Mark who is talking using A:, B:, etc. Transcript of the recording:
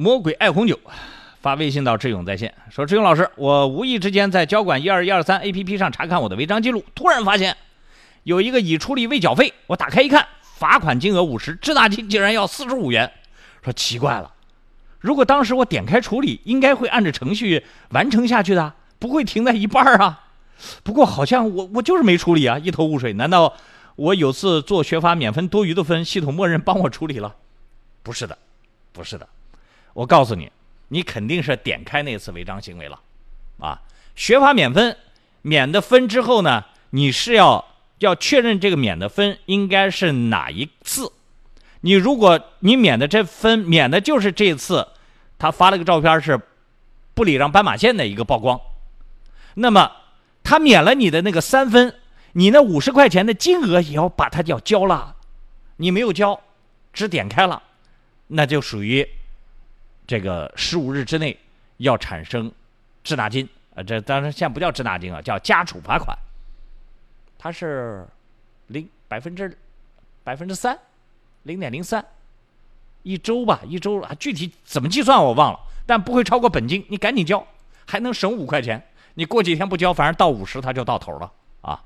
A: 魔鬼爱红酒发微信到志勇在线，说：“志勇老师，我无意之间在交管一二一二三 A P P 上查看我的违章记录，突然发现有一个已处理未缴费，我打开一看，罚款金额五十，滞纳金竟然要四十五元。说奇怪了，如果当时我点开处理，应该会按着程序完成下去的，不会停在一半啊。不过好像我我就是没处理啊，一头雾水。难道我有次做学法免分多余的分，系统默认帮我处理了？不是的，不是的。”我告诉你，你肯定是点开那次违章行为了，啊，学法免分，免的分之后呢，你是要要确认这个免的分应该是哪一次？你如果你免的这分免的就是这次，他发了个照片是不礼让斑马线的一个曝光，那么他免了你的那个三分，你那五十块钱的金额也要把它要交了，你没有交，只点开了，那就属于。这个十五日之内要产生滞纳金，呃，这当然现在不叫滞纳金啊，叫加处罚款。它是零百分之百分之三，零点零三，一周吧，一周啊，具体怎么计算我忘了，但不会超过本金，你赶紧交，还能省五块钱。你过几天不交，反正到五十它就到头了啊。